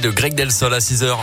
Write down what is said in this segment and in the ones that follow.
de Greg Delsol à 6h.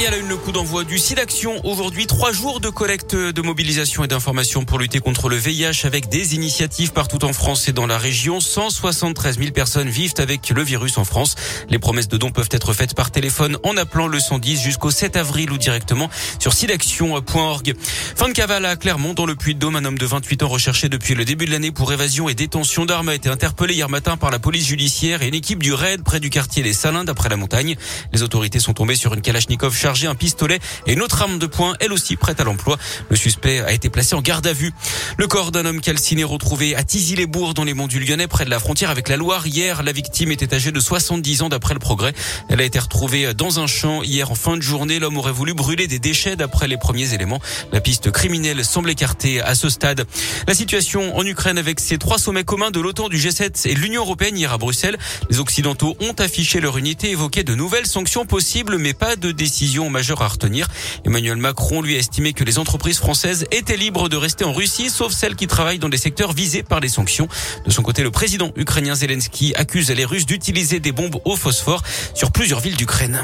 Et à la une, le coup d'envoi du SIDAction. Aujourd'hui, trois jours de collecte de mobilisation et d'information pour lutter contre le VIH avec des initiatives partout en France et dans la région. 173 000 personnes vivent avec le virus en France. Les promesses de dons peuvent être faites par téléphone en appelant le 110 jusqu'au 7 avril ou directement sur sidaction.org. Fin de cavale à Clermont, dans le Puy-de-Dôme. Un homme de 28 ans recherché depuis le début de l'année pour évasion et détention d'armes a été interpellé hier matin par la police judiciaire et une équipe du RAID près du quartier Les Salins d'après la montagne. Les autorités sont tombées sur une Kalachnikov chargé un pistolet et une arme de poing, elle aussi prête à l'emploi. Le suspect a été placé en garde à vue. Le corps d'un homme calciné retrouvé à Tizy-les-Bourgs dans les monts du Lyonnais près de la frontière avec la Loire. Hier, la victime était âgée de 70 ans d'après le progrès. Elle a été retrouvée dans un champ hier en fin de journée. L'homme aurait voulu brûler des déchets d'après les premiers éléments. La piste criminelle semble écartée à ce stade. La situation en Ukraine avec ces trois sommets communs de l'OTAN, du G7 et de l'Union européenne hier à Bruxelles. Les Occidentaux ont affiché leur unité, évoqué de nouvelles sanctions possibles, mais pas de décision majeure à retenir. Emmanuel Macron lui a estimé que les entreprises françaises étaient libres de rester en Russie, sauf celles qui travaillent dans des secteurs visés par les sanctions. De son côté, le président ukrainien Zelensky accuse les Russes d'utiliser des bombes au phosphore sur plusieurs villes d'Ukraine.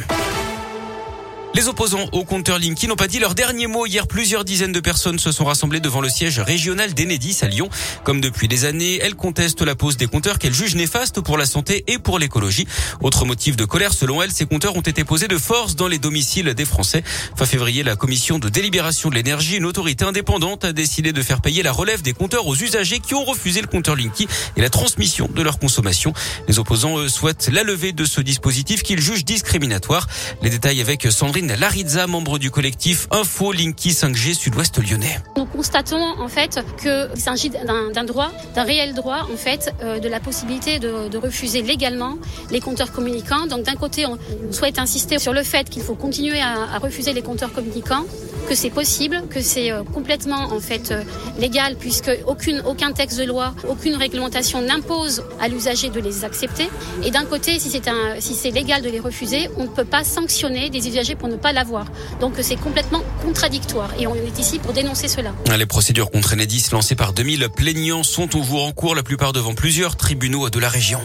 Les opposants au compteur Linky n'ont pas dit leur dernier mot. Hier, plusieurs dizaines de personnes se sont rassemblées devant le siège régional d'Enedis à Lyon. Comme depuis des années, elles contestent la pose des compteurs qu'elles jugent néfastes pour la santé et pour l'écologie. Autre motif de colère, selon elles, ces compteurs ont été posés de force dans les domiciles des Français. Fin février, la commission de délibération de l'énergie, une autorité indépendante, a décidé de faire payer la relève des compteurs aux usagers qui ont refusé le compteur Linky et la transmission de leur consommation. Les opposants eux, souhaitent la levée de ce dispositif qu'ils jugent discriminatoire. Les détails avec Sandrine Larizza, membre du collectif Info Linky 5G Sud-Ouest lyonnais. Nous constatons en fait qu'il s'agit d'un droit, d'un réel droit en fait, euh, de la possibilité de, refuser légalement les compteurs communicants. Donc d'un côté, on souhaite insister sur le fait qu'il faut continuer à refuser les compteurs communicants que c'est possible, que c'est euh, complètement en fait euh, légal puisque aucune, aucun texte de loi, aucune réglementation n'impose à l'usager de les accepter. Et d'un côté, si c'est si légal de les refuser, on ne peut pas sanctionner des usagers pour ne pas l'avoir. Donc c'est complètement contradictoire et on est ici pour dénoncer cela. Les procédures contre Enedis lancées par 2000 plaignants sont toujours en cours, la plupart devant plusieurs tribunaux de la région.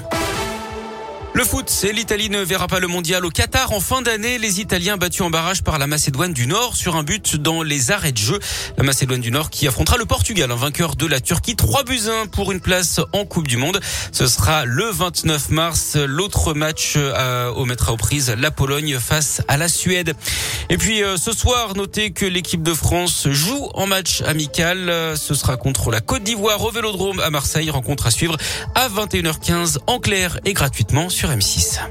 Le foot, c'est l'Italie ne verra pas le mondial au Qatar en fin d'année. Les Italiens battus en barrage par la Macédoine du Nord sur un but dans les arrêts de jeu. La Macédoine du Nord qui affrontera le Portugal, un vainqueur de la Turquie. 3 buts 1 pour une place en Coupe du Monde. Ce sera le 29 mars. L'autre match euh, au mettra aux prises la Pologne face à la Suède. Et puis euh, ce soir, notez que l'équipe de France joue en match amical. Ce sera contre la Côte d'Ivoire au Vélodrome à Marseille. Rencontre à suivre à 21h15 en clair et gratuitement sur M6.